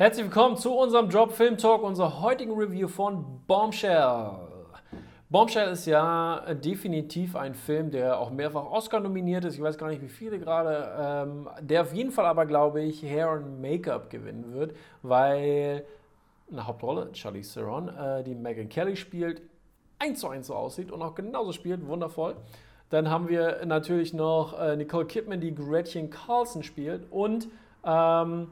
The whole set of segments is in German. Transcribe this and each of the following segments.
Herzlich willkommen zu unserem Drop Film Talk, unserer heutigen Review von Bombshell. Bombshell ist ja definitiv ein Film, der auch mehrfach Oscar nominiert ist. Ich weiß gar nicht, wie viele gerade. Ähm, der auf jeden Fall aber, glaube ich, Hair and Make-up gewinnen wird, weil eine Hauptrolle, Charlie Theron, äh, die Megan Kelly spielt, eins zu eins so aussieht und auch genauso spielt. Wundervoll. Dann haben wir natürlich noch äh, Nicole Kidman, die Gretchen Carlson spielt und ähm,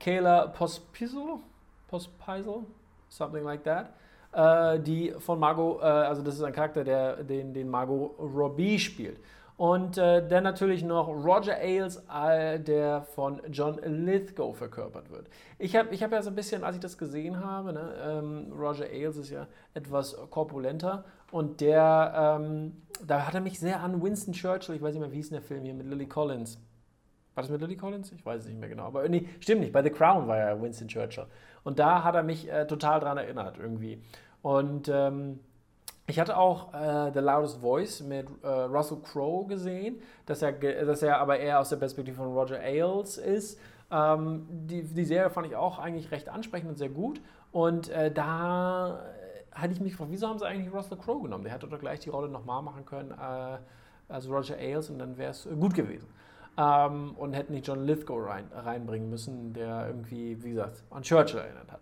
Kayla Pospiso, Pospiso, something like that, äh, die von Margot, äh, also das ist ein Charakter, der den, den Margot Robbie spielt. Und äh, dann natürlich noch Roger Ailes, äh, der von John Lithgow verkörpert wird. Ich habe ich hab ja so ein bisschen, als ich das gesehen habe, ne, ähm, Roger Ailes ist ja etwas korpulenter. Und der, ähm, da hat er mich sehr an Winston Churchill, ich weiß nicht mehr, wie hieß der Film hier mit Lily Collins, war das mit Lily Collins? Ich weiß es nicht mehr genau. Aber nee, stimmt nicht. Bei The Crown war ja Winston Churchill. Und da hat er mich äh, total dran erinnert irgendwie. Und ähm, ich hatte auch äh, The Loudest Voice mit äh, Russell Crowe gesehen, dass er, dass er aber eher aus der Perspektive von Roger Ailes ist. Ähm, die, die Serie fand ich auch eigentlich recht ansprechend und sehr gut. Und äh, da hatte ich mich gefragt, wieso haben sie eigentlich Russell Crowe genommen? Der hätte doch gleich die Rolle nochmal machen können äh, als Roger Ailes und dann wäre es gut gewesen ähm, und hätten nicht John Lithgow rein, reinbringen müssen, der irgendwie, wie gesagt, an Churchill erinnert hat.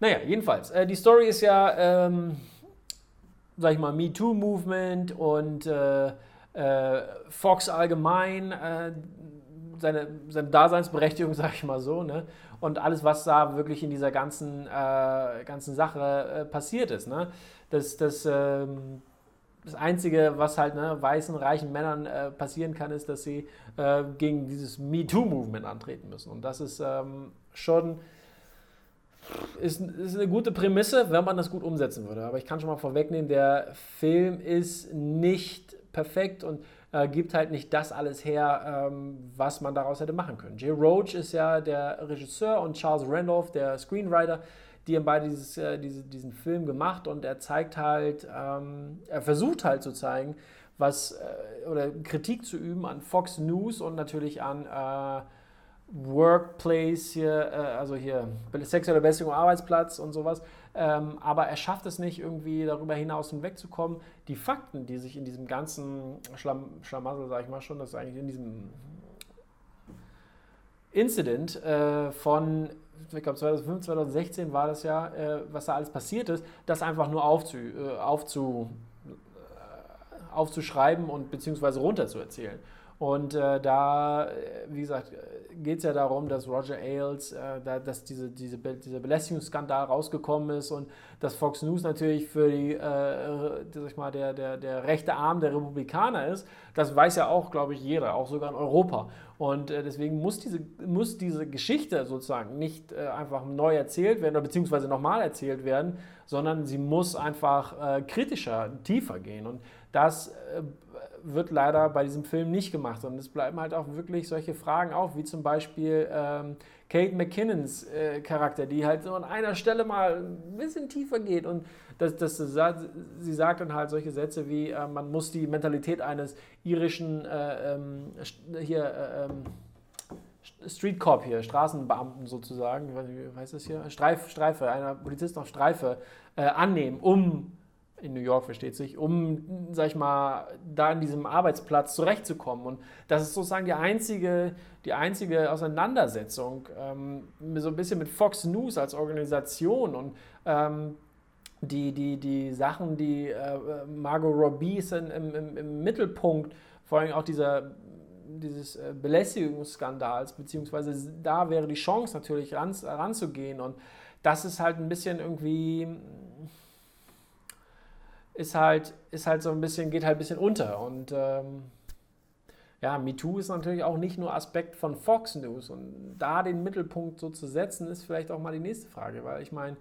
Naja, jedenfalls, äh, die Story ist ja, ähm, sag ich mal, MeToo-Movement und äh, äh, Fox allgemein, äh, seine, seine Daseinsberechtigung, sag ich mal so, ne? und alles, was da wirklich in dieser ganzen, äh, ganzen Sache äh, passiert ist. Ne? Das, das ähm, das Einzige, was halt ne, weißen, reichen Männern äh, passieren kann, ist, dass sie äh, gegen dieses MeToo-Movement antreten müssen. Und das ist ähm, schon ist, ist eine gute Prämisse, wenn man das gut umsetzen würde. Aber ich kann schon mal vorwegnehmen, der Film ist nicht perfekt und äh, gibt halt nicht das alles her, ähm, was man daraus hätte machen können. Jay Roach ist ja der Regisseur und Charles Randolph der Screenwriter die haben beide dieses, äh, diese, diesen Film gemacht und er zeigt halt, ähm, er versucht halt zu zeigen, was, äh, oder Kritik zu üben an Fox News und natürlich an äh, Workplace hier, äh, also hier sexuelle Belästigung am Arbeitsplatz und sowas. Ähm, aber er schafft es nicht, irgendwie darüber hinaus hinwegzukommen. Die Fakten, die sich in diesem ganzen Schlamm, Schlamassel, sag ich mal schon, das ist eigentlich in diesem Incident äh, von ich glaube 2005, 2016 war das ja, äh, was da alles passiert ist, das einfach nur aufzu, äh, aufzu, äh, aufzuschreiben und beziehungsweise runterzuerzählen. Und äh, da, äh, wie gesagt, geht es ja darum, dass Roger Ailes, äh, da, dass diese, diese, dieser Belästigungsskandal rausgekommen ist und dass Fox News natürlich für die, äh, sag ich mal, der, der, der rechte Arm der Republikaner ist. Das weiß ja auch, glaube ich, jeder, auch sogar in Europa. Und äh, deswegen muss diese, muss diese Geschichte sozusagen nicht äh, einfach neu erzählt werden oder beziehungsweise nochmal erzählt werden, sondern sie muss einfach äh, kritischer, tiefer gehen. Und das äh, wird leider bei diesem Film nicht gemacht. Und es bleiben halt auch wirklich solche Fragen auf, wie zum Beispiel ähm, Kate McKinnons äh, Charakter, die halt so an einer Stelle mal ein bisschen tiefer geht. Und das, das, sie sagt dann halt solche Sätze wie, äh, man muss die Mentalität eines irischen äh, ähm, hier, äh, ähm, Street Cop hier, Straßenbeamten sozusagen, wie heißt das hier? Streif, Streife, einer Polizist auf Streife äh, annehmen, um in New York versteht sich, um, sag ich mal, da in diesem Arbeitsplatz zurechtzukommen. Und das ist sozusagen die einzige, die einzige Auseinandersetzung, ähm, so ein bisschen mit Fox News als Organisation und ähm, die, die, die Sachen, die äh, Margot Robbie ist im, im, im, Mittelpunkt, vor allem auch dieser, dieses äh, Belästigungsskandals, beziehungsweise da wäre die Chance natürlich ran, ranzugehen und das ist halt ein bisschen irgendwie ist halt, ist halt so ein bisschen, geht halt ein bisschen unter. Und ähm, ja, MeToo ist natürlich auch nicht nur Aspekt von Fox News. Und da den Mittelpunkt so zu setzen, ist vielleicht auch mal die nächste Frage, weil ich meine,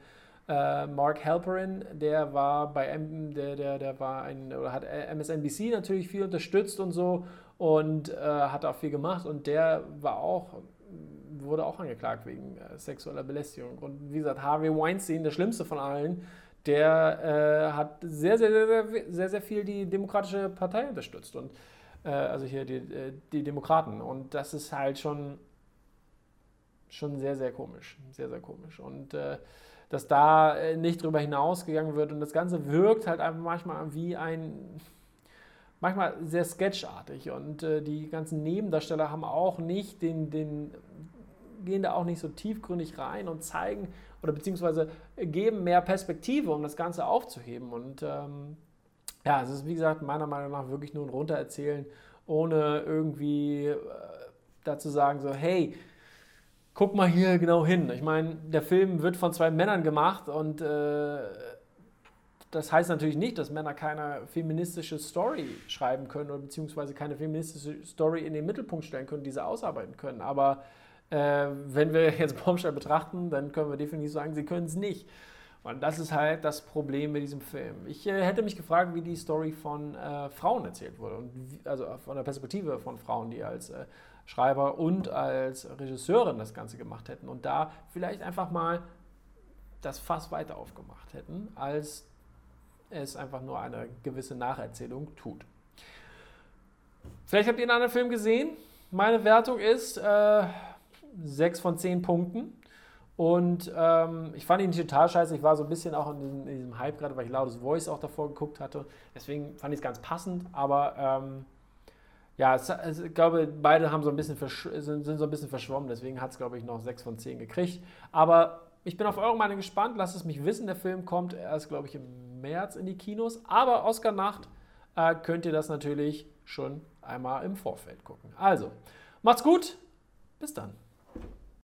äh, Mark Halperin, der war bei M, der, der, der war ein, oder hat MSNBC natürlich viel unterstützt und so und äh, hat auch viel gemacht und der war auch wurde auch angeklagt wegen äh, sexueller Belästigung. Und wie gesagt, Harvey Weinstein, der schlimmste von allen, der äh, hat sehr, sehr, sehr, sehr, sehr viel die Demokratische Partei unterstützt. Und äh, also hier die, äh, die Demokraten. Und das ist halt schon schon sehr, sehr komisch. Sehr, sehr komisch. Und äh, dass da äh, nicht drüber hinausgegangen wird und das Ganze wirkt halt einfach manchmal wie ein, manchmal sehr sketchartig und äh, die ganzen Nebendarsteller haben auch nicht den, den, gehen da auch nicht so tiefgründig rein und zeigen oder beziehungsweise geben mehr Perspektive, um das Ganze aufzuheben und ähm, ja, es ist wie gesagt meiner Meinung nach wirklich nur ein Runtererzählen, ohne irgendwie äh, dazu sagen so, hey, guck mal hier genau hin. Ich meine, der Film wird von zwei Männern gemacht und äh, das heißt natürlich nicht, dass Männer keine feministische Story schreiben können oder beziehungsweise keine feministische Story in den Mittelpunkt stellen können, diese ausarbeiten können. Aber äh, wenn wir jetzt Bombshell betrachten, dann können wir definitiv sagen, sie können es nicht. Und das ist halt das Problem mit diesem Film. Ich äh, hätte mich gefragt, wie die Story von äh, Frauen erzählt wurde. Wie, also von der Perspektive von Frauen, die als äh, Schreiber und als Regisseurin das Ganze gemacht hätten. Und da vielleicht einfach mal das Fass weiter aufgemacht hätten, als es einfach nur eine gewisse Nacherzählung tut. Vielleicht habt ihr einen anderen Film gesehen. Meine Wertung ist 6 von 10 Punkten. Und ähm, ich fand ihn total scheiße. Ich war so ein bisschen auch in diesem, in diesem Hype gerade, weil ich Loudest Voice auch davor geguckt hatte. Deswegen fand ich es ganz passend. Aber ähm, ja, es, es, ich glaube, beide haben so ein bisschen sind, sind so ein bisschen verschwommen. Deswegen hat es, glaube ich, noch 6 von 10 gekriegt. Aber ich bin auf eure Meinung gespannt. Lasst es mich wissen. Der Film kommt erst, glaube ich, im März in die Kinos. Aber Oscar-Nacht äh, könnt ihr das natürlich schon einmal im Vorfeld gucken. Also, macht's gut. Bis dann.